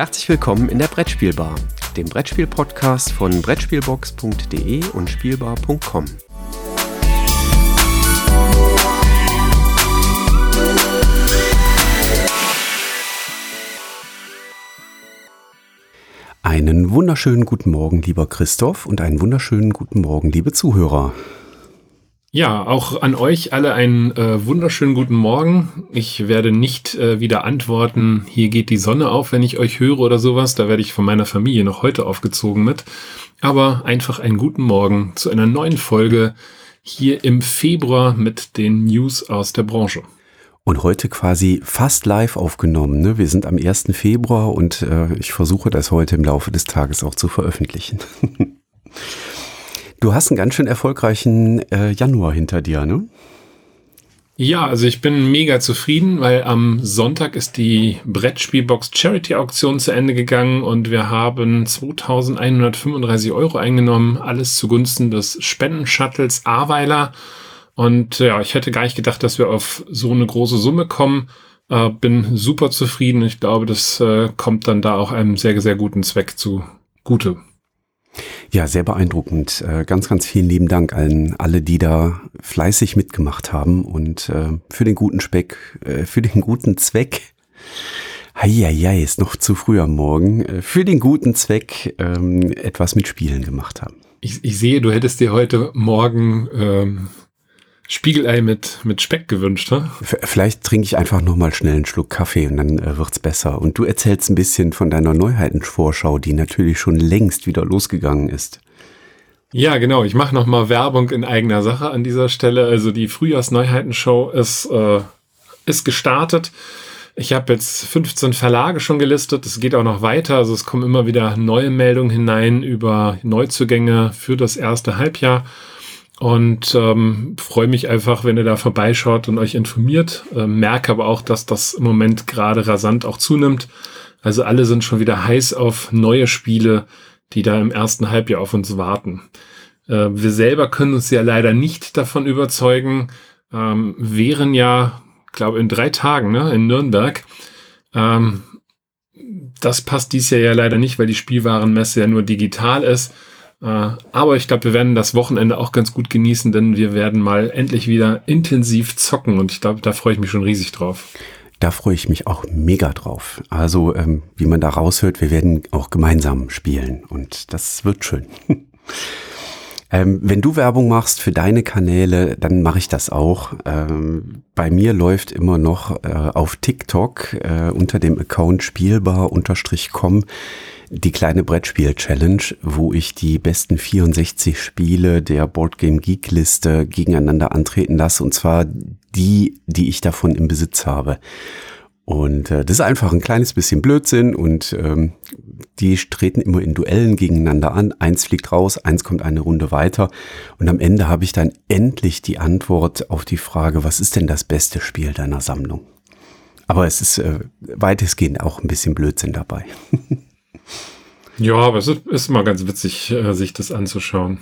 Herzlich willkommen in der Brettspielbar, dem Brettspiel-Podcast von Brettspielbox.de und Spielbar.com. Einen wunderschönen guten Morgen, lieber Christoph, und einen wunderschönen guten Morgen, liebe Zuhörer. Ja, auch an euch alle einen äh, wunderschönen guten Morgen. Ich werde nicht äh, wieder antworten, hier geht die Sonne auf, wenn ich euch höre oder sowas. Da werde ich von meiner Familie noch heute aufgezogen mit. Aber einfach einen guten Morgen zu einer neuen Folge hier im Februar mit den News aus der Branche. Und heute quasi fast live aufgenommen. Ne? Wir sind am 1. Februar und äh, ich versuche das heute im Laufe des Tages auch zu veröffentlichen. Du hast einen ganz schön erfolgreichen äh, Januar hinter dir, ne? Ja, also ich bin mega zufrieden, weil am Sonntag ist die Brettspielbox Charity Auktion zu Ende gegangen und wir haben 2135 Euro eingenommen, alles zugunsten des Spendenshuttles Aweiler. Und ja, ich hätte gar nicht gedacht, dass wir auf so eine große Summe kommen. Äh, bin super zufrieden. Ich glaube, das äh, kommt dann da auch einem sehr, sehr guten Zweck zugute. Ja, sehr beeindruckend. Äh, ganz, ganz vielen lieben Dank an alle, die da fleißig mitgemacht haben und äh, für den guten Speck, äh, für den guten Zweck. Heieiei, ist noch zu früh am Morgen. Für den guten Zweck ähm, etwas mit Spielen gemacht haben. Ich, ich sehe, du hättest dir heute Morgen ähm, Spiegelei mit, mit Speck gewünscht, ha? Vielleicht trinke ich einfach nochmal schnell einen Schluck Kaffee und dann äh, wird's besser. Und du erzählst ein bisschen von deiner Neuheitenvorschau, die natürlich schon längst wieder losgegangen ist. Ja, genau. Ich mache nochmal Werbung in eigener Sache an dieser Stelle. Also die Frühjahrsneuheitenshow ist, äh, ist gestartet. Ich habe jetzt 15 Verlage schon gelistet. Es geht auch noch weiter. Also es kommen immer wieder neue Meldungen hinein über Neuzugänge für das erste Halbjahr. Und ähm, freue mich einfach, wenn ihr da vorbeischaut und euch informiert. Äh, merke aber auch, dass das im Moment gerade rasant auch zunimmt. Also alle sind schon wieder heiß auf neue Spiele, die da im ersten Halbjahr auf uns warten. Äh, wir selber können uns ja leider nicht davon überzeugen. Ähm, wären ja, glaube in drei Tagen ne, in Nürnberg. Ähm, das passt dies Jahr ja leider nicht, weil die Spielwarenmesse ja nur digital ist. Äh, aber ich glaube, wir werden das Wochenende auch ganz gut genießen, denn wir werden mal endlich wieder intensiv zocken und ich glaube, da freue ich mich schon riesig drauf. Da freue ich mich auch mega drauf. Also, ähm, wie man da raushört, wir werden auch gemeinsam spielen und das wird schön. Ähm, wenn du Werbung machst für deine Kanäle, dann mache ich das auch. Ähm, bei mir läuft immer noch äh, auf TikTok äh, unter dem Account spielbar-com die kleine Brettspiel-Challenge, wo ich die besten 64 Spiele der Boardgame Geek Liste gegeneinander antreten lasse. Und zwar die, die ich davon im Besitz habe. Und äh, das ist einfach ein kleines bisschen Blödsinn und ähm, die treten immer in Duellen gegeneinander an. Eins fliegt raus, eins kommt eine Runde weiter. Und am Ende habe ich dann endlich die Antwort auf die Frage, was ist denn das beste Spiel deiner Sammlung? Aber es ist äh, weitestgehend auch ein bisschen Blödsinn dabei. ja, aber es ist, ist mal ganz witzig, äh, sich das anzuschauen.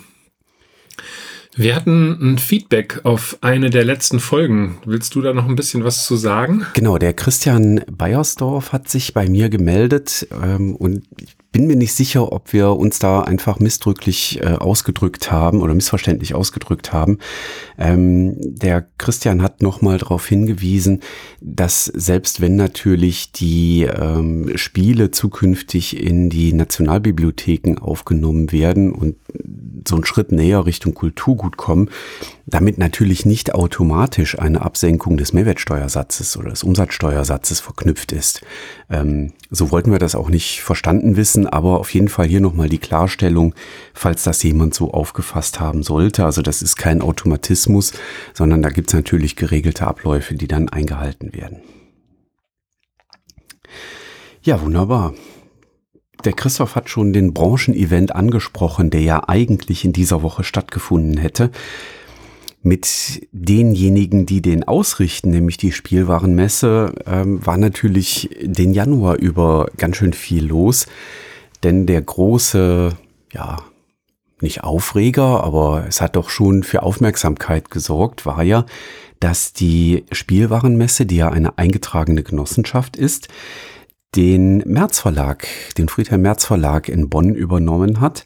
Wir hatten ein Feedback auf eine der letzten Folgen. Willst du da noch ein bisschen was zu sagen? Genau, der Christian Beiersdorf hat sich bei mir gemeldet ähm, und bin mir nicht sicher, ob wir uns da einfach missdrücklich äh, ausgedrückt haben oder missverständlich ausgedrückt haben. Ähm, der Christian hat nochmal darauf hingewiesen, dass selbst wenn natürlich die ähm, Spiele zukünftig in die Nationalbibliotheken aufgenommen werden und so einen Schritt näher Richtung Kulturgut kommen, damit natürlich nicht automatisch eine Absenkung des Mehrwertsteuersatzes oder des Umsatzsteuersatzes verknüpft ist. Ähm, so wollten wir das auch nicht verstanden wissen, aber auf jeden Fall hier nochmal die Klarstellung, falls das jemand so aufgefasst haben sollte. Also das ist kein Automatismus, sondern da gibt es natürlich geregelte Abläufe, die dann eingehalten werden. Ja, wunderbar. Der Christoph hat schon den Branchenevent angesprochen, der ja eigentlich in dieser Woche stattgefunden hätte. Mit denjenigen, die den ausrichten, nämlich die Spielwarenmesse, ähm, war natürlich den Januar über ganz schön viel los. Denn der große, ja, nicht Aufreger, aber es hat doch schon für Aufmerksamkeit gesorgt, war ja, dass die Spielwarenmesse, die ja eine eingetragene Genossenschaft ist, den März Verlag, den Friedhelm Merz Verlag in Bonn übernommen hat.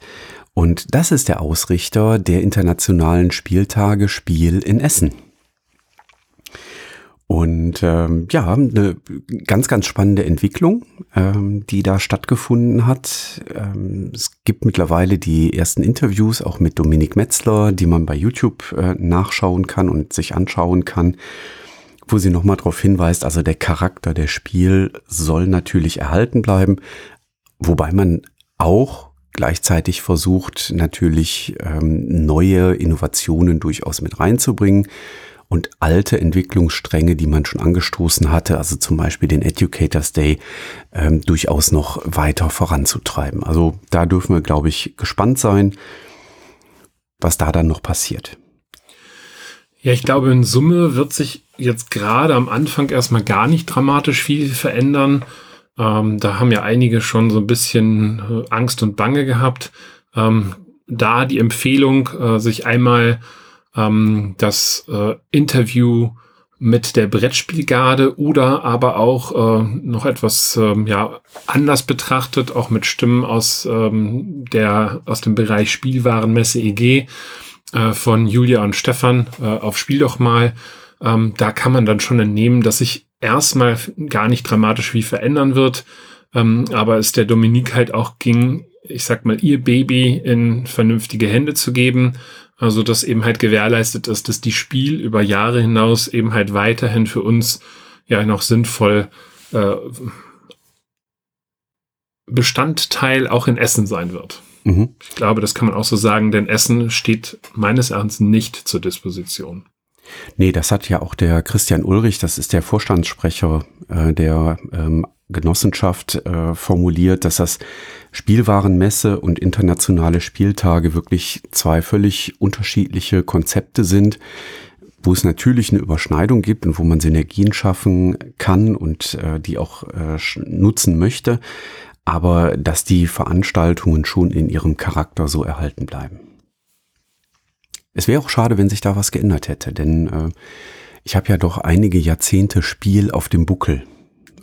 Und das ist der Ausrichter der internationalen Spieltage Spiel in Essen. Und ähm, ja, eine ganz, ganz spannende Entwicklung, ähm, die da stattgefunden hat. Ähm, es gibt mittlerweile die ersten Interviews auch mit Dominik Metzler, die man bei YouTube äh, nachschauen kann und sich anschauen kann, wo sie nochmal darauf hinweist, also der Charakter der Spiel soll natürlich erhalten bleiben, wobei man auch gleichzeitig versucht, natürlich ähm, neue Innovationen durchaus mit reinzubringen und alte Entwicklungsstränge, die man schon angestoßen hatte, also zum Beispiel den Educators Day, ähm, durchaus noch weiter voranzutreiben. Also da dürfen wir, glaube ich, gespannt sein, was da dann noch passiert. Ja, ich glaube, in Summe wird sich jetzt gerade am Anfang erstmal gar nicht dramatisch viel verändern. Ähm, da haben ja einige schon so ein bisschen äh, Angst und Bange gehabt. Ähm, da die Empfehlung, äh, sich einmal ähm, das äh, Interview mit der Brettspielgarde oder aber auch äh, noch etwas ähm, ja anders betrachtet, auch mit Stimmen aus ähm, der aus dem Bereich Spielwarenmesse EG äh, von Julia und Stefan äh, auf Spiel doch mal. Ähm, da kann man dann schon entnehmen, dass sich erstmal gar nicht dramatisch viel verändern wird, ähm, aber es der Dominik halt auch ging, ich sag mal, ihr Baby in vernünftige Hände zu geben also, dass eben halt gewährleistet ist, dass die Spiel über Jahre hinaus eben halt weiterhin für uns ja noch sinnvoll äh, Bestandteil auch in Essen sein wird. Mhm. Ich glaube, das kann man auch so sagen, denn Essen steht meines Erachtens nicht zur Disposition. Nee, das hat ja auch der Christian Ulrich, das ist der Vorstandssprecher äh, der ähm, Genossenschaft äh, formuliert, dass das Spielwarenmesse und internationale Spieltage wirklich zwei völlig unterschiedliche Konzepte sind, wo es natürlich eine Überschneidung gibt und wo man Synergien schaffen kann und äh, die auch äh, nutzen möchte, aber dass die Veranstaltungen schon in ihrem Charakter so erhalten bleiben. Es wäre auch schade, wenn sich da was geändert hätte, denn äh, ich habe ja doch einige Jahrzehnte Spiel auf dem Buckel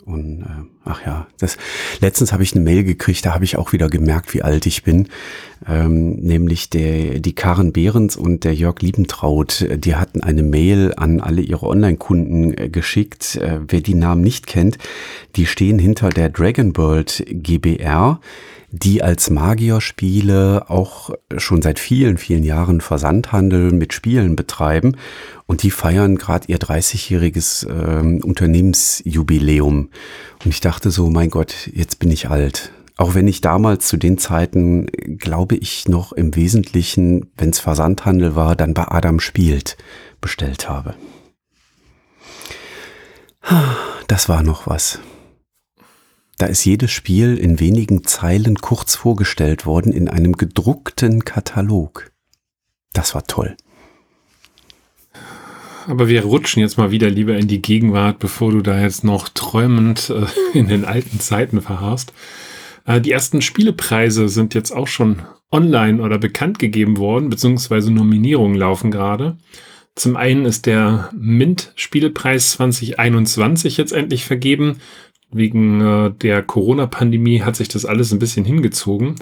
und äh, ach ja, das letztens habe ich eine Mail gekriegt, da habe ich auch wieder gemerkt, wie alt ich bin. Ähm, nämlich der, die Karen Behrens und der Jörg Liebentraut, die hatten eine Mail an alle ihre Online-Kunden äh, geschickt. Äh, wer die Namen nicht kennt, die stehen hinter der Dragon World GBR die als Magierspiele auch schon seit vielen, vielen Jahren Versandhandel mit Spielen betreiben. Und die feiern gerade ihr 30-jähriges äh, Unternehmensjubiläum. Und ich dachte so, mein Gott, jetzt bin ich alt. Auch wenn ich damals zu den Zeiten, glaube ich, noch im Wesentlichen, wenn es Versandhandel war, dann bei Adam Spielt bestellt habe. Das war noch was. Da ist jedes Spiel in wenigen Zeilen kurz vorgestellt worden in einem gedruckten Katalog. Das war toll. Aber wir rutschen jetzt mal wieder lieber in die Gegenwart, bevor du da jetzt noch träumend äh, in den alten Zeiten verharrst. Äh, die ersten Spielepreise sind jetzt auch schon online oder bekannt gegeben worden, beziehungsweise Nominierungen laufen gerade. Zum einen ist der Mint-Spielepreis 2021 jetzt endlich vergeben wegen äh, der Corona-Pandemie hat sich das alles ein bisschen hingezogen.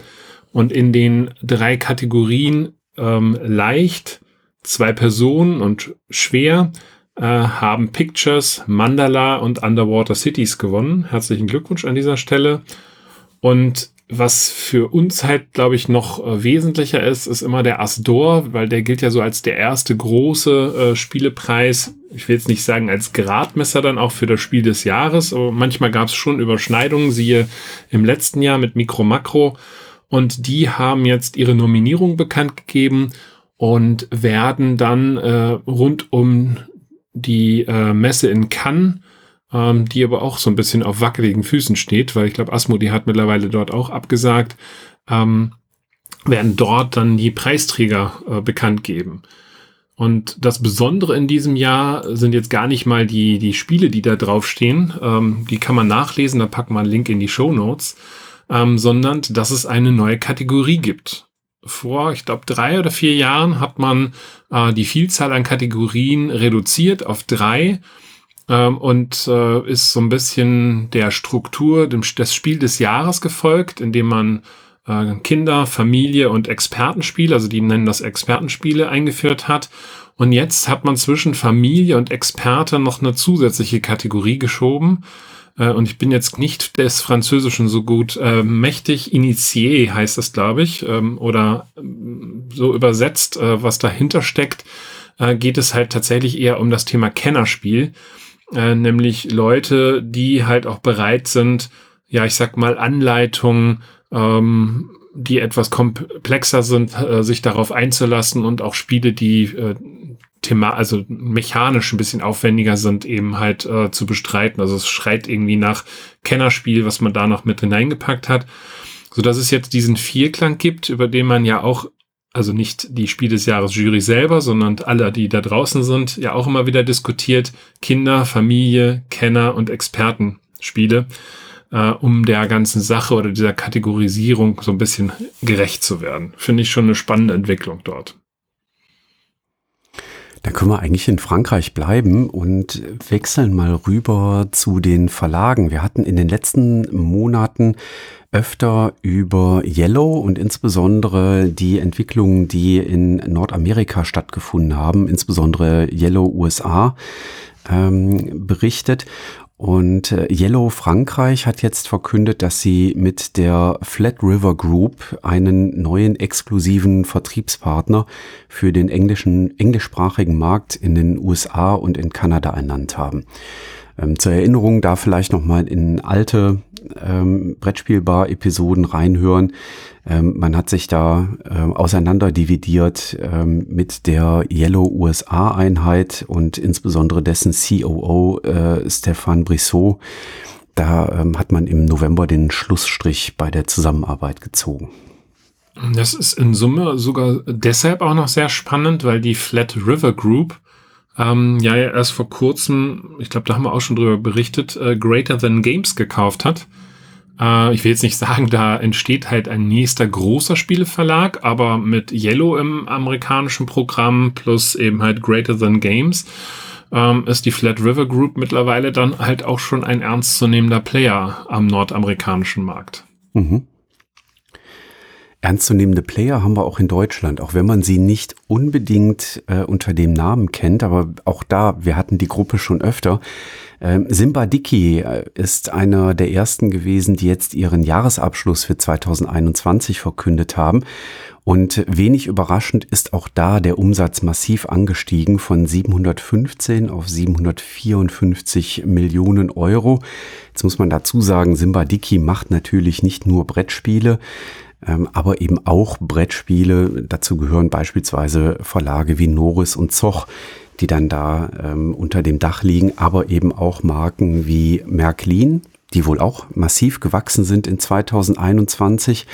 Und in den drei Kategorien ähm, leicht, zwei Personen und schwer äh, haben Pictures, Mandala und Underwater Cities gewonnen. Herzlichen Glückwunsch an dieser Stelle. Und was für uns halt, glaube ich, noch äh, wesentlicher ist, ist immer der Asdor, weil der gilt ja so als der erste große äh, Spielepreis. Ich will jetzt nicht sagen als Gradmesser dann auch für das Spiel des Jahres, aber manchmal gab es schon Überschneidungen, siehe im letzten Jahr mit Mikro Makro. Und die haben jetzt ihre Nominierung bekannt gegeben und werden dann äh, rund um die äh, Messe in Cannes ähm, die aber auch so ein bisschen auf wackeligen Füßen steht, weil ich glaube, Asmodi hat mittlerweile dort auch abgesagt, ähm, werden dort dann die Preisträger äh, bekannt geben. Und das Besondere in diesem Jahr sind jetzt gar nicht mal die, die Spiele, die da draufstehen. Ähm, die kann man nachlesen, da packen wir einen Link in die Show Notes. Ähm, sondern dass es eine neue Kategorie gibt. Vor, ich glaube, drei oder vier Jahren hat man äh, die Vielzahl an Kategorien reduziert auf drei und äh, ist so ein bisschen der Struktur dem, des Spiel des Jahres gefolgt, indem man äh, Kinder, Familie und Expertenspiele, also die nennen das Expertenspiele, eingeführt hat. Und jetzt hat man zwischen Familie und Experte noch eine zusätzliche Kategorie geschoben. Äh, und ich bin jetzt nicht des Französischen so gut äh, mächtig. Initié heißt das, glaube ich, ähm, oder ähm, so übersetzt, äh, was dahinter steckt, äh, geht es halt tatsächlich eher um das Thema Kennerspiel. Äh, nämlich Leute, die halt auch bereit sind, ja, ich sag mal, Anleitungen, ähm, die etwas komplexer sind, äh, sich darauf einzulassen und auch Spiele, die äh, thema also mechanisch ein bisschen aufwendiger sind, eben halt äh, zu bestreiten. Also es schreit irgendwie nach Kennerspiel, was man da noch mit hineingepackt hat. So dass es jetzt diesen Vierklang gibt, über den man ja auch also nicht die Spiel des Jahres Jury selber, sondern alle, die da draußen sind, ja auch immer wieder diskutiert. Kinder, Familie, Kenner und Expertenspiele, äh, um der ganzen Sache oder dieser Kategorisierung so ein bisschen gerecht zu werden. Finde ich schon eine spannende Entwicklung dort. Da können wir eigentlich in Frankreich bleiben und wechseln mal rüber zu den Verlagen. Wir hatten in den letzten Monaten öfter über Yellow und insbesondere die Entwicklungen, die in Nordamerika stattgefunden haben, insbesondere Yellow USA, ähm, berichtet. Und äh, Yellow Frankreich hat jetzt verkündet, dass sie mit der Flat River Group einen neuen exklusiven Vertriebspartner für den englischen, englischsprachigen Markt in den USA und in Kanada ernannt haben. Ähm, zur Erinnerung da vielleicht nochmal in alte ähm, Brettspielbar-Episoden reinhören. Ähm, man hat sich da ähm, auseinander dividiert ähm, mit der Yellow USA-Einheit und insbesondere dessen COO äh, Stefan Brissot. Da ähm, hat man im November den Schlussstrich bei der Zusammenarbeit gezogen. Das ist in Summe sogar deshalb auch noch sehr spannend, weil die Flat River Group ähm, ja erst vor kurzem, ich glaube, da haben wir auch schon drüber berichtet, äh, Greater Than Games gekauft hat. Äh, ich will jetzt nicht sagen, da entsteht halt ein nächster großer Spieleverlag, aber mit Yellow im amerikanischen Programm plus eben halt Greater Than Games ähm, ist die Flat River Group mittlerweile dann halt auch schon ein ernstzunehmender Player am nordamerikanischen Markt. Mhm. Ernstzunehmende Player haben wir auch in Deutschland, auch wenn man sie nicht unbedingt äh, unter dem Namen kennt, aber auch da, wir hatten die Gruppe schon öfter. Ähm, Simba Dicky äh, ist einer der ersten gewesen, die jetzt ihren Jahresabschluss für 2021 verkündet haben. Und wenig überraschend ist auch da der Umsatz massiv angestiegen von 715 auf 754 Millionen Euro. Jetzt muss man dazu sagen, Simba Dicky macht natürlich nicht nur Brettspiele, aber eben auch Brettspiele. Dazu gehören beispielsweise Verlage wie Norris und Zoch, die dann da ähm, unter dem Dach liegen, aber eben auch Marken wie Märklin, die wohl auch massiv gewachsen sind in 2021.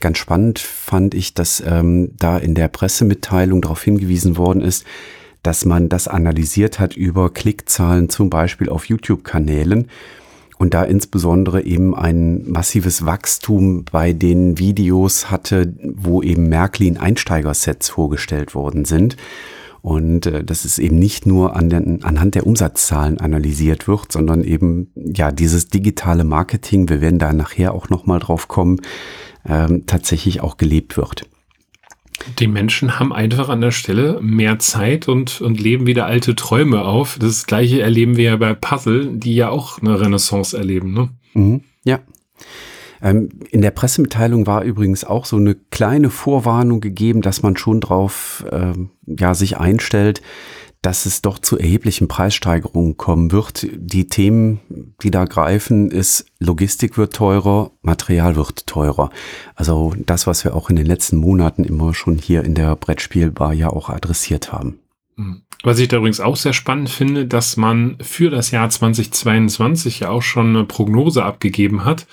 Ganz spannend fand ich, dass ähm, da in der Pressemitteilung darauf hingewiesen worden ist, dass man das analysiert hat über Klickzahlen zum Beispiel auf YouTube-Kanälen und da insbesondere eben ein massives Wachstum bei den Videos hatte, wo eben Märklin Einsteigersets vorgestellt worden sind. Und äh, dass es eben nicht nur an den, anhand der Umsatzzahlen analysiert wird, sondern eben ja dieses digitale Marketing, wir werden da nachher auch nochmal drauf kommen, ähm, tatsächlich auch gelebt wird. Die Menschen haben einfach an der Stelle mehr Zeit und, und leben wieder alte Träume auf. Das gleiche erleben wir ja bei Puzzle, die ja auch eine Renaissance erleben. Ne? Mhm, ja. Ähm, in der Pressemitteilung war übrigens auch so eine kleine Vorwarnung gegeben, dass man schon drauf ähm, ja, sich einstellt, dass es doch zu erheblichen Preissteigerungen kommen wird. Die Themen, die da greifen, ist Logistik wird teurer, Material wird teurer. Also das, was wir auch in den letzten Monaten immer schon hier in der Brettspielbar ja auch adressiert haben. Mhm. Was ich da übrigens auch sehr spannend finde, dass man für das Jahr 2022 ja auch schon eine Prognose abgegeben hat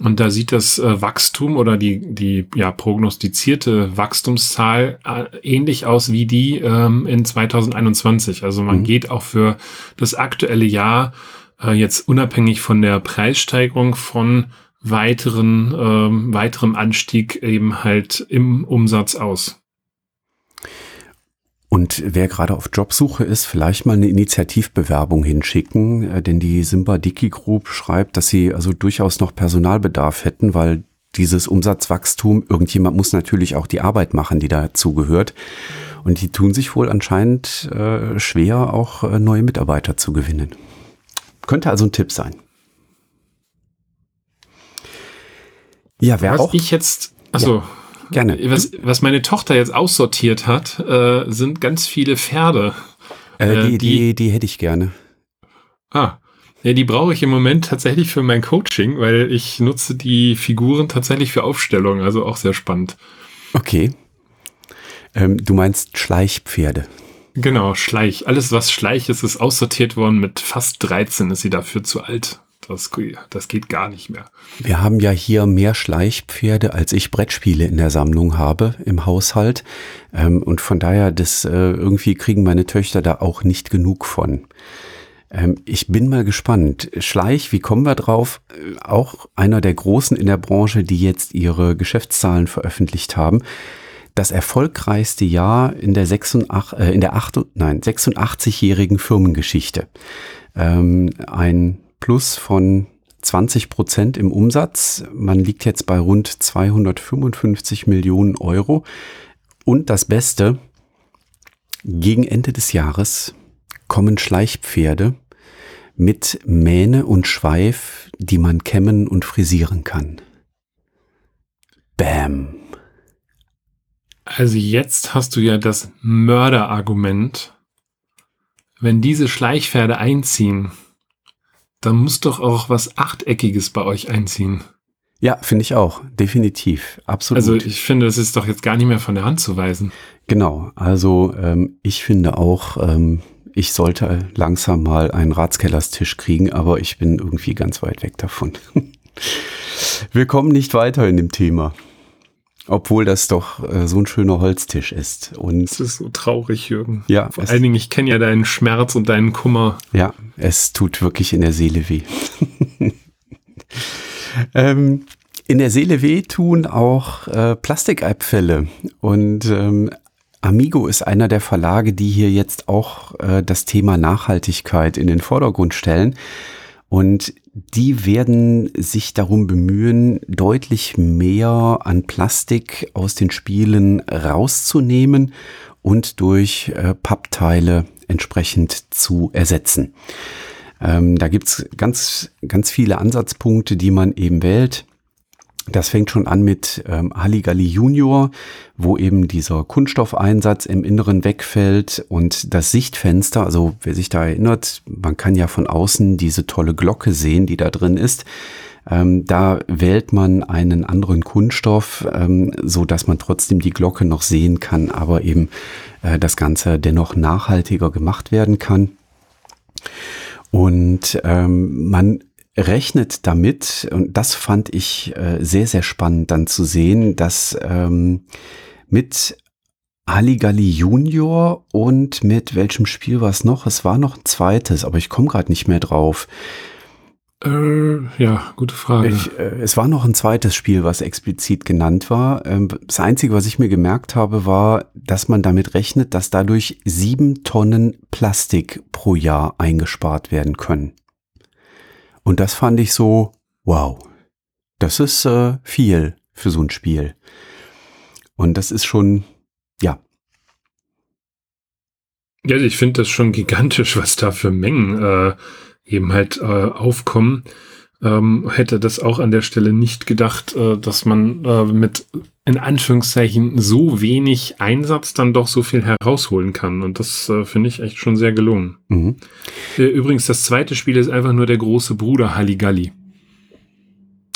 und da sieht das äh, Wachstum oder die, die ja, prognostizierte Wachstumszahl äh, ähnlich aus wie die ähm, in 2021. Also man mhm. geht auch für das aktuelle Jahr äh, jetzt unabhängig von der Preissteigerung von weiteren, ähm, weiterem Anstieg eben halt im Umsatz aus. Und wer gerade auf Jobsuche ist, vielleicht mal eine Initiativbewerbung hinschicken, äh, denn die Simba Dicky Group schreibt, dass sie also durchaus noch Personalbedarf hätten, weil dieses Umsatzwachstum, irgendjemand muss natürlich auch die Arbeit machen, die dazu gehört. Und die tun sich wohl anscheinend äh, schwer, auch äh, neue Mitarbeiter zu gewinnen. Könnte also ein Tipp sein. Ja, wer was auch. ich jetzt, also ja. Gerne. Was, was meine Tochter jetzt aussortiert hat, äh, sind ganz viele Pferde. Äh, die, äh, die, die, die hätte ich gerne. Ah, ja, die brauche ich im Moment tatsächlich für mein Coaching, weil ich nutze die Figuren tatsächlich für Aufstellungen, also auch sehr spannend. Okay. Ähm, du meinst Schleichpferde. Genau, Schleich. Alles, was Schleich ist, ist aussortiert worden. Mit fast 13 ist sie dafür zu alt. Das, das geht gar nicht mehr. Wir haben ja hier mehr Schleichpferde, als ich Brettspiele in der Sammlung habe im Haushalt. Ähm, und von daher, das äh, irgendwie kriegen meine Töchter da auch nicht genug von. Ähm, ich bin mal gespannt. Schleich, wie kommen wir drauf? Äh, auch einer der Großen in der Branche, die jetzt ihre Geschäftszahlen veröffentlicht haben. Das erfolgreichste Jahr in der, 86, äh, der 8, nein, 86-jährigen Firmengeschichte. Ähm, ein Plus von 20 Prozent im Umsatz. Man liegt jetzt bei rund 255 Millionen Euro. Und das Beste, gegen Ende des Jahres kommen Schleichpferde mit Mähne und Schweif, die man kämmen und frisieren kann. Bam. Also jetzt hast du ja das Mörderargument. Wenn diese Schleichpferde einziehen, dann muss doch auch was Achteckiges bei euch einziehen. Ja, finde ich auch. Definitiv. Absolut. Also ich finde, das ist doch jetzt gar nicht mehr von der Hand zu weisen. Genau. Also ähm, ich finde auch, ähm, ich sollte langsam mal einen Ratskellerstisch kriegen, aber ich bin irgendwie ganz weit weg davon. Wir kommen nicht weiter in dem Thema. Obwohl das doch äh, so ein schöner Holztisch ist. Und das ist so traurig, Jürgen. Ja. Vor allen Dingen, ich kenne ja deinen Schmerz und deinen Kummer. Ja, es tut wirklich in der Seele weh. ähm, in der Seele weh tun auch äh, Plastikabfälle. Und ähm, Amigo ist einer der Verlage, die hier jetzt auch äh, das Thema Nachhaltigkeit in den Vordergrund stellen. Und die werden sich darum bemühen, deutlich mehr an Plastik aus den Spielen rauszunehmen und durch äh, Pappteile entsprechend zu ersetzen. Ähm, da gibt's ganz, ganz viele Ansatzpunkte, die man eben wählt. Das fängt schon an mit ähm, Halligalli Junior, wo eben dieser Kunststoffeinsatz im Inneren wegfällt und das Sichtfenster, also wer sich da erinnert, man kann ja von außen diese tolle Glocke sehen, die da drin ist. Ähm, da wählt man einen anderen Kunststoff, ähm, so dass man trotzdem die Glocke noch sehen kann, aber eben äh, das Ganze dennoch nachhaltiger gemacht werden kann. Und ähm, man rechnet damit, und das fand ich äh, sehr, sehr spannend dann zu sehen, dass ähm, mit Halligalli Junior und mit welchem Spiel war es noch? Es war noch ein zweites, aber ich komme gerade nicht mehr drauf. Äh, ja, gute Frage. Ich, äh, es war noch ein zweites Spiel, was explizit genannt war. Ähm, das Einzige, was ich mir gemerkt habe, war, dass man damit rechnet, dass dadurch sieben Tonnen Plastik pro Jahr eingespart werden können. Und das fand ich so, wow, das ist äh, viel für so ein Spiel. Und das ist schon, ja. Ja, ich finde das schon gigantisch, was da für Mengen äh, eben halt äh, aufkommen. Ähm, hätte das auch an der Stelle nicht gedacht, äh, dass man äh, mit in Anführungszeichen so wenig Einsatz dann doch so viel herausholen kann. Und das äh, finde ich echt schon sehr gelungen. Mhm. Äh, übrigens, das zweite Spiel ist einfach nur der große Bruder Halligalli.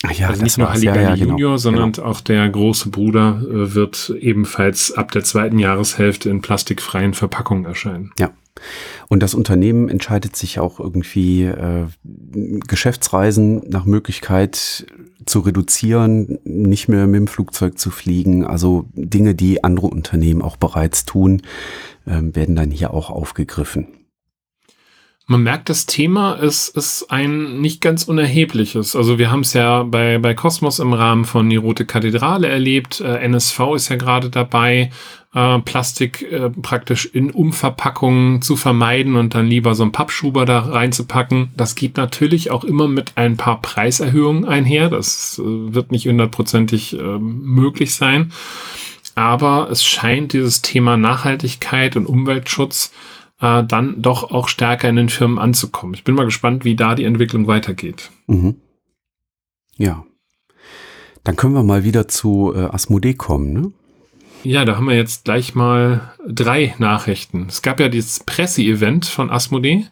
Ach ja, also nicht nur Halligalli ja, ja, genau. Junior, sondern genau. auch der große Bruder äh, wird ebenfalls ab der zweiten Jahreshälfte in plastikfreien Verpackungen erscheinen. Ja. Und das Unternehmen entscheidet sich auch irgendwie, äh, Geschäftsreisen nach Möglichkeit zu reduzieren, nicht mehr mit dem Flugzeug zu fliegen. Also Dinge, die andere Unternehmen auch bereits tun, äh, werden dann hier auch aufgegriffen. Man merkt, das Thema ist, ist ein nicht ganz unerhebliches. Also wir haben es ja bei, bei Kosmos im Rahmen von Die Rote Kathedrale erlebt. Äh, NSV ist ja gerade dabei, äh, Plastik äh, praktisch in Umverpackungen zu vermeiden und dann lieber so einen Pappschuber da reinzupacken. Das geht natürlich auch immer mit ein paar Preiserhöhungen einher. Das äh, wird nicht hundertprozentig ähm, möglich sein. Aber es scheint dieses Thema Nachhaltigkeit und Umweltschutz äh, dann doch auch stärker in den Firmen anzukommen. Ich bin mal gespannt, wie da die Entwicklung weitergeht. Mhm. Ja. Dann können wir mal wieder zu äh, Asmodee kommen, ne? Ja, da haben wir jetzt gleich mal drei Nachrichten. Es gab ja dieses Presse-Event von Asmodee,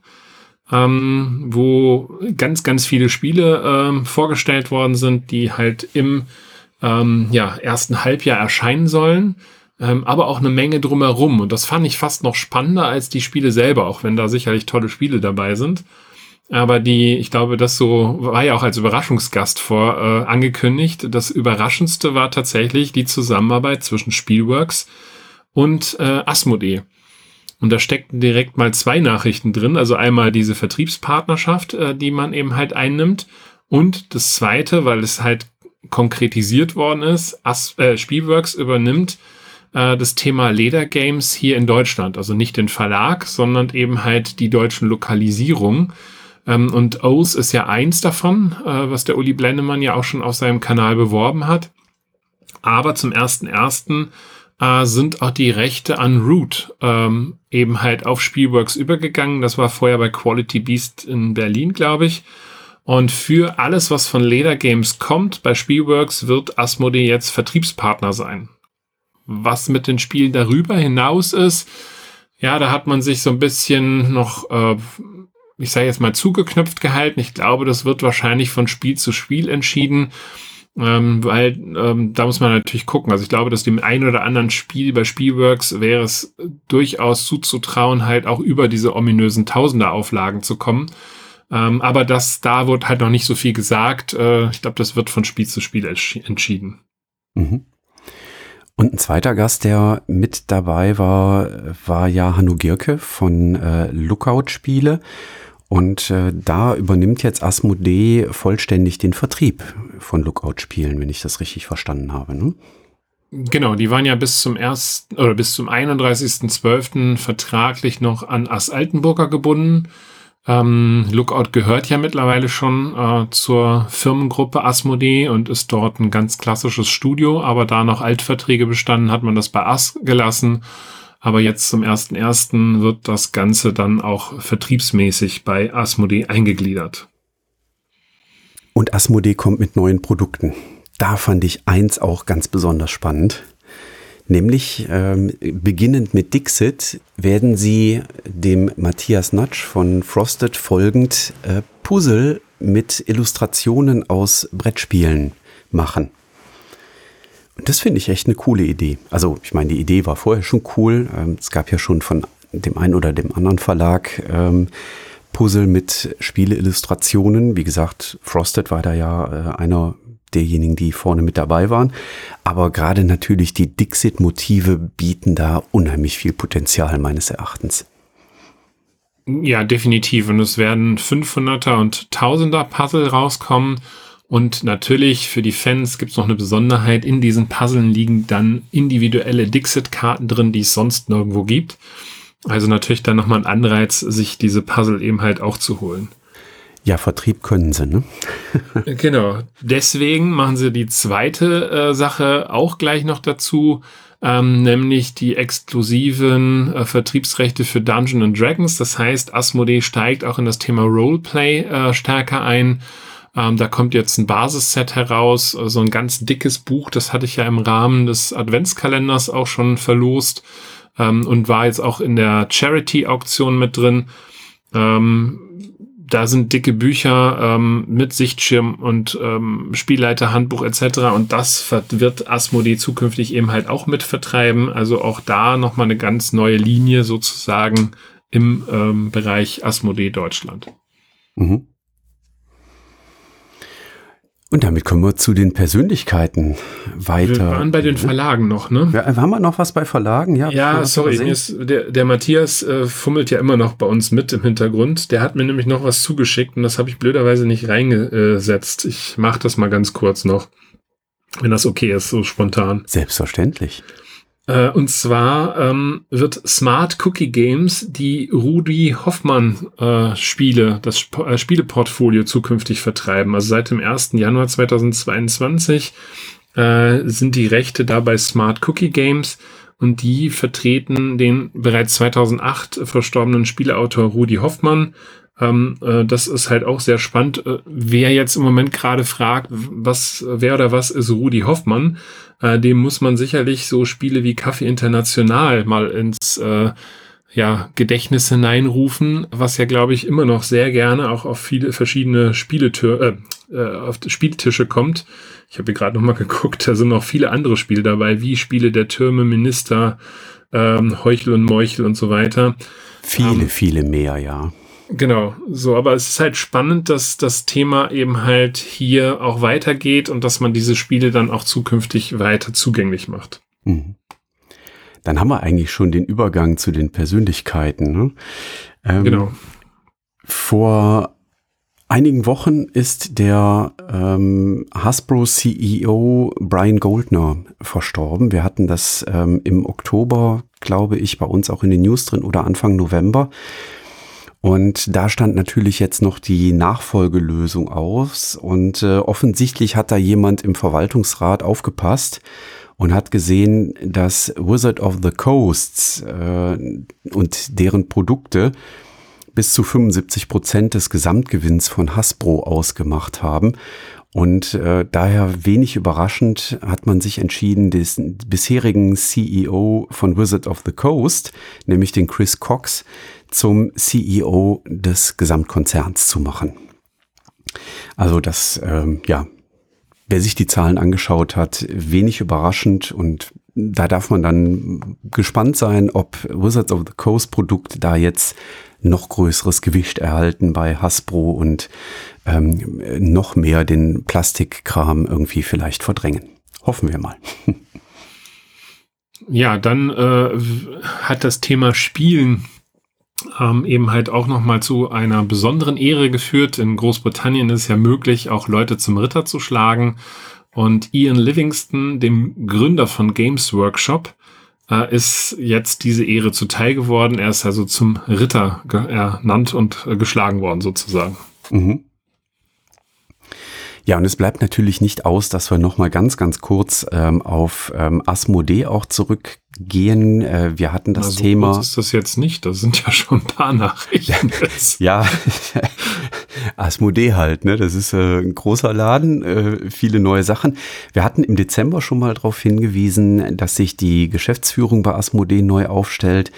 ähm, wo ganz, ganz viele Spiele ähm, vorgestellt worden sind, die halt im ähm, ja, ersten Halbjahr erscheinen sollen ähm, aber auch eine Menge drumherum. Und das fand ich fast noch spannender als die Spiele selber, auch wenn da sicherlich tolle Spiele dabei sind. Aber die, ich glaube, das so war ja auch als Überraschungsgast vor äh, angekündigt. Das Überraschendste war tatsächlich die Zusammenarbeit zwischen Spielworks und äh, Asmodee. Und da steckten direkt mal zwei Nachrichten drin. Also einmal diese Vertriebspartnerschaft, äh, die man eben halt einnimmt. Und das zweite, weil es halt konkretisiert worden ist, As äh, Spielworks übernimmt äh, das Thema Ledergames hier in Deutschland. Also nicht den Verlag, sondern eben halt die deutschen Lokalisierungen. Ähm, und Oath ist ja eins davon, äh, was der Uli Blendemann ja auch schon auf seinem Kanal beworben hat. Aber zum ersten ersten äh, sind auch die Rechte an Root ähm, eben halt auf Spielworks übergegangen. Das war vorher bei Quality Beast in Berlin, glaube ich. Und für alles, was von Leder Games kommt, bei Spielworks wird Asmodee jetzt Vertriebspartner sein was mit den Spielen darüber hinaus ist, ja, da hat man sich so ein bisschen noch, äh, ich sage jetzt mal, zugeknöpft gehalten. Ich glaube, das wird wahrscheinlich von Spiel zu Spiel entschieden. Ähm, weil ähm, da muss man natürlich gucken. Also ich glaube, dass dem einen oder anderen Spiel bei Spielworks wäre es durchaus zuzutrauen, halt auch über diese ominösen Tausender-Auflagen zu kommen. Ähm, aber das, da wird halt noch nicht so viel gesagt. Äh, ich glaube, das wird von Spiel zu Spiel entschieden. Mhm. Und ein zweiter Gast, der mit dabei war, war ja Hanno Gierke von äh, Lookout Spiele. Und äh, da übernimmt jetzt Asmodee vollständig den Vertrieb von Lookout Spielen, wenn ich das richtig verstanden habe. Ne? Genau, die waren ja bis zum ersten oder bis zum 31.12. vertraglich noch an Ass Altenburger gebunden. Ähm, Lookout gehört ja mittlerweile schon äh, zur Firmengruppe Asmodee und ist dort ein ganz klassisches Studio, aber da noch Altverträge bestanden, hat man das bei As gelassen. Aber jetzt zum 1.1. wird das Ganze dann auch vertriebsmäßig bei Asmodee eingegliedert. Und Asmodee kommt mit neuen Produkten. Da fand ich eins auch ganz besonders spannend. Nämlich ähm, beginnend mit Dixit werden sie dem Matthias Natsch von Frosted folgend äh, Puzzle mit Illustrationen aus Brettspielen machen. Und das finde ich echt eine coole Idee. Also ich meine, die Idee war vorher schon cool. Ähm, es gab ja schon von dem einen oder dem anderen Verlag ähm, Puzzle mit Spieleillustrationen. Wie gesagt, Frosted war da ja äh, einer derjenigen, die vorne mit dabei waren. Aber gerade natürlich die Dixit-Motive bieten da unheimlich viel Potenzial meines Erachtens. Ja, definitiv. Und es werden 500er und 1000er Puzzle rauskommen. Und natürlich für die Fans gibt es noch eine Besonderheit. In diesen Puzzlen liegen dann individuelle Dixit-Karten drin, die es sonst nirgendwo gibt. Also natürlich dann nochmal ein Anreiz, sich diese Puzzle eben halt auch zu holen. Ja, Vertrieb können sie, ne? genau. Deswegen machen sie die zweite äh, Sache auch gleich noch dazu, ähm, nämlich die exklusiven äh, Vertriebsrechte für Dungeons and Dragons. Das heißt, Asmodee steigt auch in das Thema Roleplay äh, stärker ein. Ähm, da kommt jetzt ein Basisset heraus, so also ein ganz dickes Buch. Das hatte ich ja im Rahmen des Adventskalenders auch schon verlost ähm, und war jetzt auch in der Charity-Auktion mit drin. Ähm, da sind dicke Bücher ähm, mit Sichtschirm und ähm, Spielleiterhandbuch etc. Und das wird Asmodee zukünftig eben halt auch mit vertreiben. Also auch da nochmal eine ganz neue Linie sozusagen im ähm, Bereich Asmodee Deutschland. Mhm. Und damit kommen wir zu den Persönlichkeiten weiter. Wir waren bei den Verlagen noch, ne? Ja, haben wir noch was bei Verlagen? Ja, ja sorry, ist, der, der Matthias äh, fummelt ja immer noch bei uns mit im Hintergrund. Der hat mir nämlich noch was zugeschickt und das habe ich blöderweise nicht reingesetzt. Ich mache das mal ganz kurz noch, wenn das okay ist, so spontan. Selbstverständlich. Äh, und zwar ähm, wird Smart Cookie Games die Rudi Hoffmann äh, Spiele, das Sp äh, Spieleportfolio zukünftig vertreiben. Also seit dem 1. Januar 2022 äh, sind die Rechte da bei Smart Cookie Games und die vertreten den bereits 2008 verstorbenen Spieleautor Rudi Hoffmann ähm, äh, das ist halt auch sehr spannend. Äh, wer jetzt im Moment gerade fragt, was, wer oder was ist Rudi Hoffmann, äh, dem muss man sicherlich so Spiele wie Kaffee International mal ins äh, ja, Gedächtnis hineinrufen, was ja, glaube ich, immer noch sehr gerne auch auf viele verschiedene Spieletür, äh, äh, auf Spieltische kommt. Ich habe hier gerade nochmal geguckt, da sind noch viele andere Spiele dabei, wie Spiele der Türme, Minister, ähm, Heuchel und Meuchel und so weiter. Viele, ähm, viele mehr, ja. Genau, so, aber es ist halt spannend, dass das Thema eben halt hier auch weitergeht und dass man diese Spiele dann auch zukünftig weiter zugänglich macht. Mhm. Dann haben wir eigentlich schon den Übergang zu den Persönlichkeiten. Ne? Ähm, genau. Vor einigen Wochen ist der ähm, Hasbro CEO Brian Goldner verstorben. Wir hatten das ähm, im Oktober, glaube ich, bei uns auch in den News drin oder Anfang November. Und da stand natürlich jetzt noch die Nachfolgelösung aus. Und äh, offensichtlich hat da jemand im Verwaltungsrat aufgepasst und hat gesehen, dass Wizard of the Coasts äh, und deren Produkte bis zu 75 Prozent des Gesamtgewinns von Hasbro ausgemacht haben. Und äh, daher wenig überraschend hat man sich entschieden, den bisherigen CEO von Wizard of the Coast, nämlich den Chris Cox, zum CEO des Gesamtkonzerns zu machen. Also das, ähm, ja, wer sich die Zahlen angeschaut hat, wenig überraschend und da darf man dann gespannt sein, ob Wizards of the Coast Produkt da jetzt noch größeres Gewicht erhalten bei Hasbro und ähm, noch mehr den Plastikkram irgendwie vielleicht verdrängen. Hoffen wir mal. Ja, dann äh, hat das Thema Spielen ähm, eben halt auch nochmal zu einer besonderen Ehre geführt. In Großbritannien ist es ja möglich, auch Leute zum Ritter zu schlagen. Und Ian Livingston, dem Gründer von Games Workshop, äh, ist jetzt diese Ehre zuteil geworden. Er ist also zum Ritter ernannt und äh, geschlagen worden, sozusagen. Mhm. Ja, und es bleibt natürlich nicht aus, dass wir nochmal ganz, ganz kurz ähm, auf ähm, Asmodee auch zurückgehen. Äh, wir hatten das Na, so Thema. Kurz ist das jetzt nicht, das sind ja schon ein paar Nachrichten. ja, Asmodee halt, ne? Das ist äh, ein großer Laden, äh, viele neue Sachen. Wir hatten im Dezember schon mal darauf hingewiesen, dass sich die Geschäftsführung bei Asmodee neu aufstellt.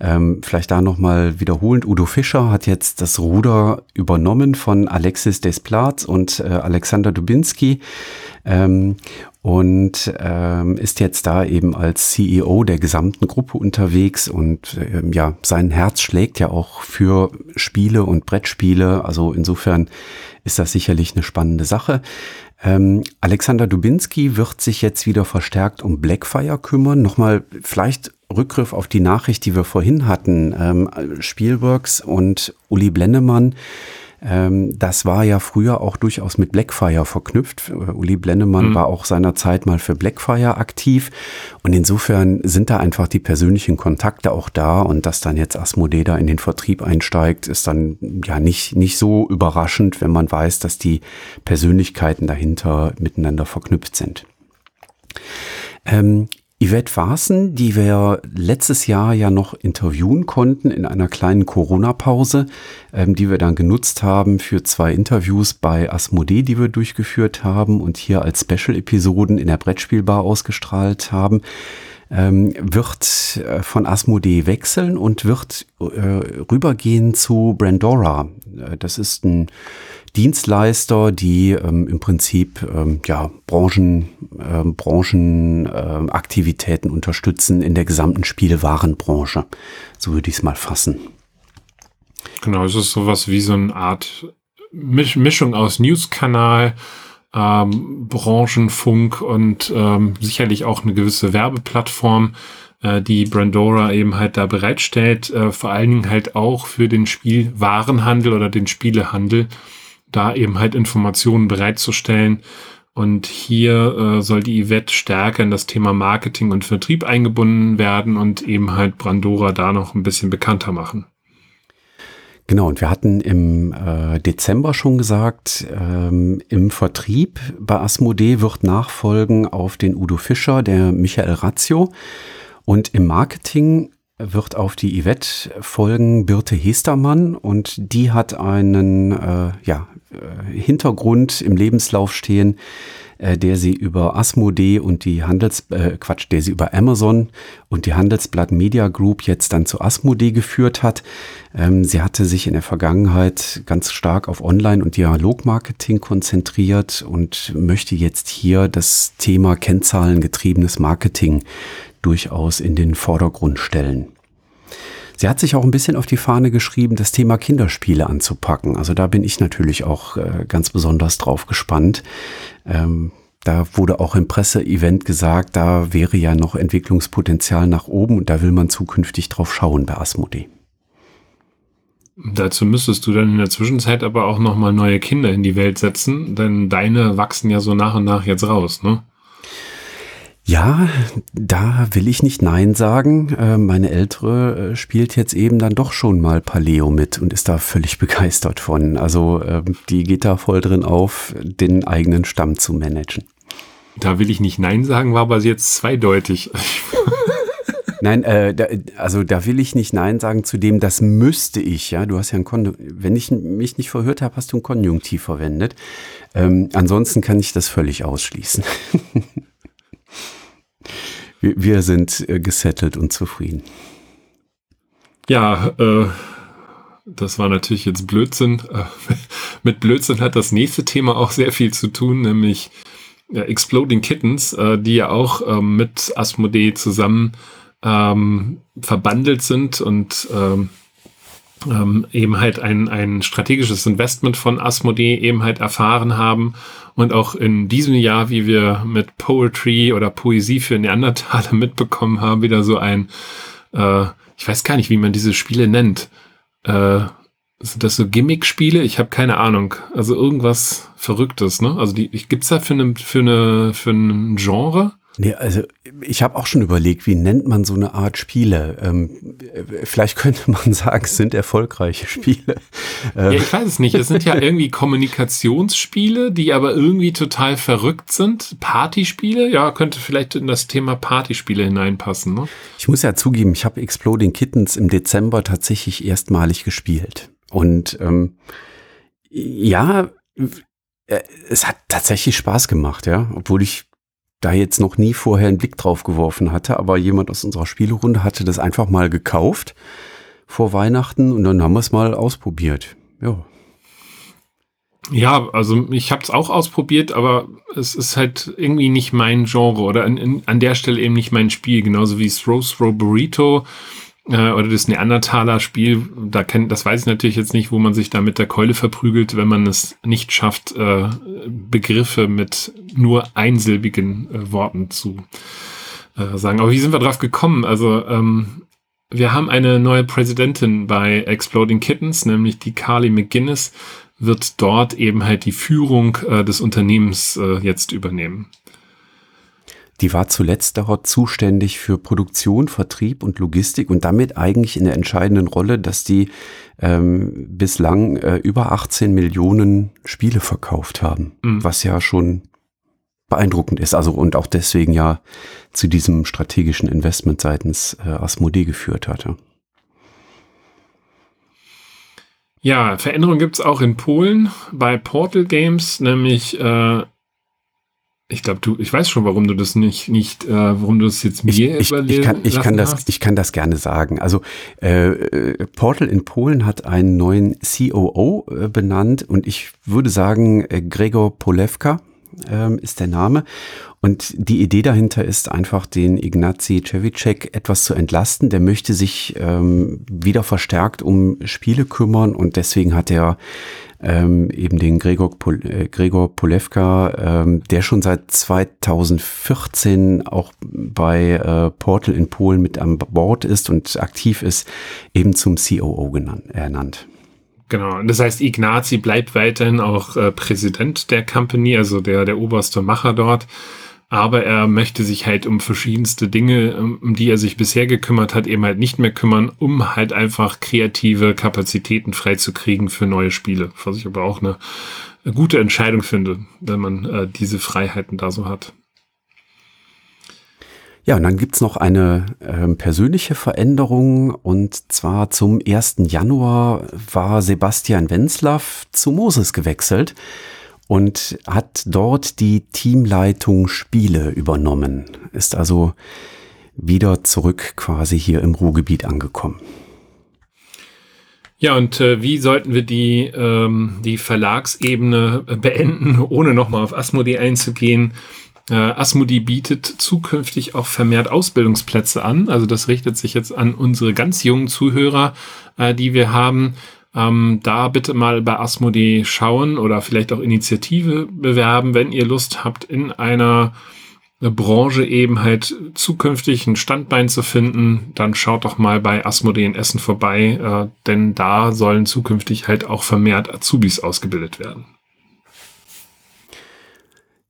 Ähm, vielleicht da nochmal wiederholend. Udo Fischer hat jetzt das Ruder übernommen von Alexis Desplatz und äh, Alexander Dubinski. Ähm, und ähm, ist jetzt da eben als CEO der gesamten Gruppe unterwegs und ähm, ja, sein Herz schlägt ja auch für Spiele und Brettspiele. Also insofern ist das sicherlich eine spannende Sache. Ähm, Alexander Dubinski wird sich jetzt wieder verstärkt um Blackfire kümmern. Nochmal vielleicht Rückgriff auf die Nachricht, die wir vorhin hatten. Ähm, Spielworks und Uli Blennemann das war ja früher auch durchaus mit Blackfire verknüpft. Äh, Uli Blennemann mhm. war auch seinerzeit mal für Blackfire aktiv. Und insofern sind da einfach die persönlichen Kontakte auch da. Und dass dann jetzt Asmodee da in den Vertrieb einsteigt, ist dann ja nicht, nicht so überraschend, wenn man weiß, dass die Persönlichkeiten dahinter miteinander verknüpft sind. Ähm, Yvette Waaßen, die wir letztes Jahr ja noch interviewen konnten in einer kleinen Corona-Pause, ähm, die wir dann genutzt haben für zwei Interviews bei Asmodee, die wir durchgeführt haben und hier als Special-Episoden in der Brettspielbar ausgestrahlt haben, ähm, wird äh, von Asmodee wechseln und wird äh, rübergehen zu Brandora. Äh, das ist ein Dienstleister, die ähm, im Prinzip ähm, ja, Branchen, äh, Branchenaktivitäten äh, unterstützen in der gesamten Spielewarenbranche. So würde ich es mal fassen. Genau, es ist sowas wie so eine Art Mischung aus News-Kanal, ähm, Branchenfunk und ähm, sicherlich auch eine gewisse Werbeplattform, äh, die Brandora eben halt da bereitstellt, äh, vor allen Dingen halt auch für den Spielwarenhandel oder den Spielehandel, da eben halt Informationen bereitzustellen. Und hier äh, soll die Yvette stärker in das Thema Marketing und Vertrieb eingebunden werden und eben halt Brandora da noch ein bisschen bekannter machen. Genau, und wir hatten im äh, Dezember schon gesagt, ähm, im Vertrieb bei Asmodee wird nachfolgen auf den Udo Fischer, der Michael Razio. Und im Marketing wird auf die Yvette folgen Birte Hestermann und die hat einen äh, ja, äh, Hintergrund im Lebenslauf stehen, äh, der sie über Asmodee und die Handels, äh, Quatsch, der sie über Amazon und die Handelsblatt Media Group jetzt dann zu Asmodee geführt hat. Ähm, sie hatte sich in der Vergangenheit ganz stark auf Online- und Dialogmarketing konzentriert und möchte jetzt hier das Thema kennzahlengetriebenes Marketing durchaus in den Vordergrund stellen. Sie hat sich auch ein bisschen auf die Fahne geschrieben, das Thema Kinderspiele anzupacken. Also da bin ich natürlich auch äh, ganz besonders drauf gespannt. Ähm, da wurde auch im Presseevent gesagt, da wäre ja noch Entwicklungspotenzial nach oben und da will man zukünftig drauf schauen bei Asmodee. Dazu müsstest du dann in der Zwischenzeit aber auch nochmal neue Kinder in die Welt setzen, denn deine wachsen ja so nach und nach jetzt raus, ne? Ja, da will ich nicht Nein sagen. Äh, meine Ältere äh, spielt jetzt eben dann doch schon mal Paleo mit und ist da völlig begeistert von. Also ähm, die geht da voll drin auf, den eigenen Stamm zu managen. Da will ich nicht Nein sagen, war aber jetzt zweideutig. Nein, äh, da, also da will ich nicht Nein sagen zu dem, das müsste ich, ja. Du hast ja ein Konjunktiv, wenn ich mich nicht verhört habe, hast du ein Konjunktiv verwendet. Ähm, ansonsten kann ich das völlig ausschließen. wir, wir sind äh, gesettelt und zufrieden. Ja, äh, das war natürlich jetzt Blödsinn. Äh, mit Blödsinn hat das nächste Thema auch sehr viel zu tun, nämlich äh, Exploding Kittens, die ja auch ähm, mit Asmodee zusammen ähm, verbandelt sind und ähm, ähm, eben halt ein, ein strategisches Investment von Asmodee eben halt erfahren haben und auch in diesem Jahr, wie wir mit Poetry oder Poesie für Neandertaler mitbekommen haben, wieder so ein, äh, ich weiß gar nicht, wie man diese Spiele nennt. Äh, sind das so Gimmick-Spiele? Ich habe keine Ahnung. Also irgendwas Verrücktes, ne? Also die, gibt's da für eine, für eine, für ein Genre? Nee, also ich habe auch schon überlegt, wie nennt man so eine Art Spiele? Ähm, vielleicht könnte man sagen, es sind erfolgreiche Spiele. Ja, ich weiß es nicht. Es sind ja irgendwie Kommunikationsspiele, die aber irgendwie total verrückt sind. Partyspiele, ja, könnte vielleicht in das Thema Partyspiele hineinpassen. Ne? Ich muss ja zugeben, ich habe Exploding Kittens im Dezember tatsächlich erstmalig gespielt. Und ähm, ja, äh, es hat tatsächlich Spaß gemacht, ja, obwohl ich da jetzt noch nie vorher einen Blick drauf geworfen hatte, aber jemand aus unserer Spielerunde hatte das einfach mal gekauft vor Weihnachten und dann haben wir es mal ausprobiert. Ja. Ja, also ich habe es auch ausprobiert, aber es ist halt irgendwie nicht mein Genre oder in, an der Stelle eben nicht mein Spiel, genauso wie Throw Throw Burrito äh, oder das Neandertaler-Spiel, da kennt, das weiß ich natürlich jetzt nicht, wo man sich da mit der Keule verprügelt, wenn man es nicht schafft, äh, Begriffe mit nur einsilbigen äh, Worten zu äh, sagen. Aber wie sind wir drauf gekommen? Also ähm, wir haben eine neue Präsidentin bei Exploding Kittens, nämlich die Carly McGuinness, wird dort eben halt die Führung äh, des Unternehmens äh, jetzt übernehmen. Die war zuletzt dort zuständig für Produktion, Vertrieb und Logistik und damit eigentlich in der entscheidenden Rolle, dass die ähm, bislang äh, über 18 Millionen Spiele verkauft haben, mhm. was ja schon beeindruckend ist. Also und auch deswegen ja zu diesem strategischen Investment seitens äh, Asmodee geführt hatte. Ja, Veränderungen gibt es auch in Polen bei Portal Games, nämlich äh, ich glaube, du, ich weiß schon, warum du das nicht, nicht, äh, warum du das jetzt mir ich, ich, ich kann, ich kann das, hast. ich kann das gerne sagen. Also äh, Portal in Polen hat einen neuen COO äh, benannt und ich würde sagen äh, Gregor Polewka. Ähm, ist der Name. Und die Idee dahinter ist einfach, den Ignazi Cevicek etwas zu entlasten. Der möchte sich ähm, wieder verstärkt um Spiele kümmern und deswegen hat er ähm, eben den Gregor, Pol äh, Gregor Polewka, ähm, der schon seit 2014 auch bei äh, Portal in Polen mit an Bord ist und aktiv ist, eben zum COO genannt, ernannt. Genau, das heißt, Ignazi bleibt weiterhin auch äh, Präsident der Company, also der, der oberste Macher dort aber er möchte sich halt um verschiedenste Dinge, um die er sich bisher gekümmert hat, eben halt nicht mehr kümmern, um halt einfach kreative Kapazitäten freizukriegen für neue Spiele. Was ich aber auch eine, gute Entscheidung finde, wenn man äh, diese Freiheiten da so hat. Ja, und dann gibt's noch eine äh, persönliche Veränderung und zwar zum 1. Januar war Sebastian Wenzlaff zu Moses gewechselt und hat dort die Teamleitung Spiele übernommen. Ist also wieder zurück quasi hier im Ruhrgebiet angekommen. Ja, und äh, wie sollten wir die, ähm, die Verlagsebene beenden, ohne nochmal auf Asmodee einzugehen? Äh, Asmodee bietet zukünftig auch vermehrt Ausbildungsplätze an. Also das richtet sich jetzt an unsere ganz jungen Zuhörer, äh, die wir haben. Ähm, da bitte mal bei Asmodee schauen oder vielleicht auch Initiative bewerben, wenn ihr Lust habt, in einer Branche eben halt zukünftig ein Standbein zu finden, dann schaut doch mal bei Asmodee in Essen vorbei, äh, denn da sollen zukünftig halt auch vermehrt Azubis ausgebildet werden.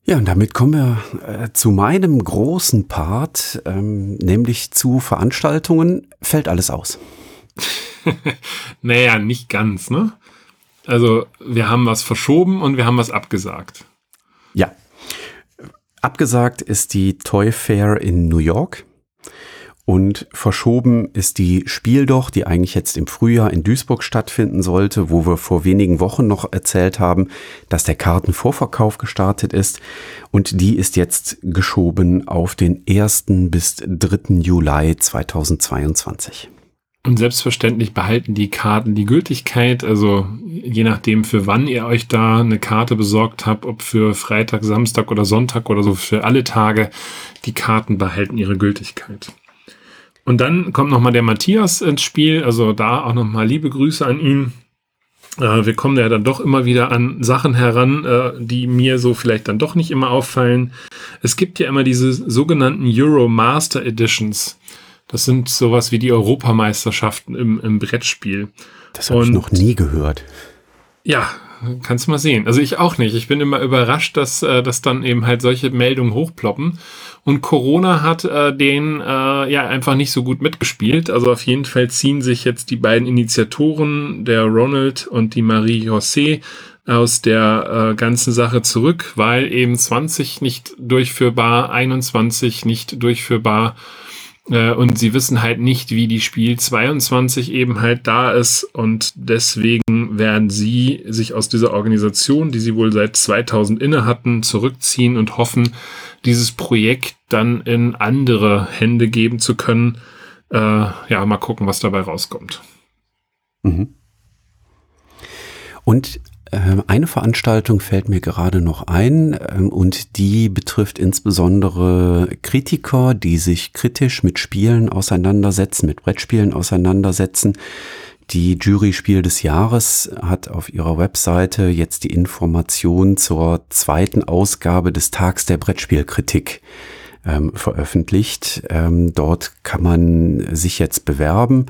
Ja, und damit kommen wir äh, zu meinem großen Part, ähm, nämlich zu Veranstaltungen. Fällt alles aus. naja, nicht ganz, ne? Also, wir haben was verschoben und wir haben was abgesagt. Ja. Abgesagt ist die Toy Fair in New York. Und verschoben ist die Spiel doch, die eigentlich jetzt im Frühjahr in Duisburg stattfinden sollte, wo wir vor wenigen Wochen noch erzählt haben, dass der Kartenvorverkauf gestartet ist. Und die ist jetzt geschoben auf den 1. bis 3. Juli 2022. Und selbstverständlich behalten die Karten die Gültigkeit. Also je nachdem, für wann ihr euch da eine Karte besorgt habt, ob für Freitag, Samstag oder Sonntag oder so für alle Tage, die Karten behalten ihre Gültigkeit. Und dann kommt nochmal der Matthias ins Spiel. Also da auch nochmal liebe Grüße an ihn. Äh, wir kommen ja dann doch immer wieder an Sachen heran, äh, die mir so vielleicht dann doch nicht immer auffallen. Es gibt ja immer diese sogenannten Euro Master Editions. Das sind sowas wie die Europameisterschaften im, im Brettspiel. Das habe ich noch nie gehört. Ja, kannst du mal sehen. Also ich auch nicht. Ich bin immer überrascht, dass, äh, dass dann eben halt solche Meldungen hochploppen. Und Corona hat äh, den äh, ja einfach nicht so gut mitgespielt. Also auf jeden Fall ziehen sich jetzt die beiden Initiatoren, der Ronald und die Marie José, aus der äh, ganzen Sache zurück, weil eben 20 nicht durchführbar, 21 nicht durchführbar und sie wissen halt nicht, wie die Spiel 22 eben halt da ist und deswegen werden sie sich aus dieser Organisation, die sie wohl seit 2000 inne hatten, zurückziehen und hoffen, dieses Projekt dann in andere Hände geben zu können. Äh, ja, mal gucken, was dabei rauskommt. Mhm. Und eine Veranstaltung fällt mir gerade noch ein ähm, und die betrifft insbesondere Kritiker, die sich kritisch mit Spielen auseinandersetzen, mit Brettspielen auseinandersetzen. Die Jury Spiel des Jahres hat auf ihrer Webseite jetzt die Information zur zweiten Ausgabe des Tags der Brettspielkritik ähm, veröffentlicht. Ähm, dort kann man sich jetzt bewerben.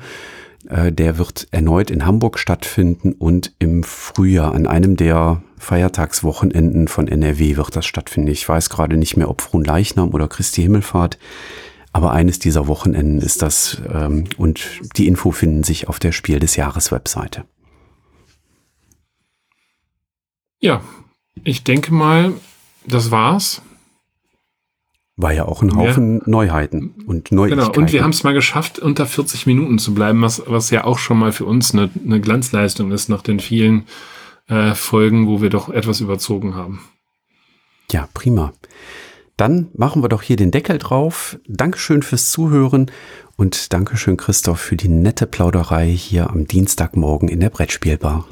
Äh, der wird erneut in Hamburg stattfinden und im Frühjahr an einem der Feiertagswochenenden von NRW wird das stattfinden. Ich weiß gerade nicht mehr, ob Fronleichnam oder Christi Himmelfahrt, aber eines dieser Wochenenden ist das ähm, und die Info finden sich auf der Spiel des Jahres Webseite. Ja, ich denke mal, das war's. War ja auch ein Haufen ja. Neuheiten und Neuigkeiten. Genau, und wir haben es mal geschafft, unter 40 Minuten zu bleiben, was, was ja auch schon mal für uns eine, eine Glanzleistung ist nach den vielen äh, Folgen, wo wir doch etwas überzogen haben. Ja, prima. Dann machen wir doch hier den Deckel drauf. Dankeschön fürs Zuhören und Dankeschön, Christoph, für die nette Plauderei hier am Dienstagmorgen in der Brettspielbar.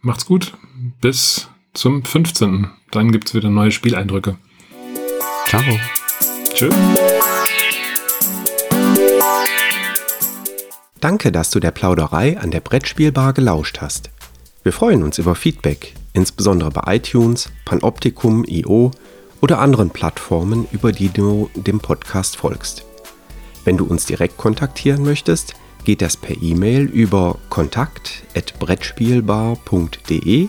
Macht's gut. Bis zum 15. Dann gibt es wieder neue Spieleindrücke. Ciao. Tschüss. Danke, dass du der Plauderei an der Brettspielbar gelauscht hast. Wir freuen uns über Feedback, insbesondere bei iTunes, Panoptikum, IO oder anderen Plattformen, über die du dem Podcast folgst. Wenn du uns direkt kontaktieren möchtest, geht das per E-Mail über kontakt@brettspielbar.de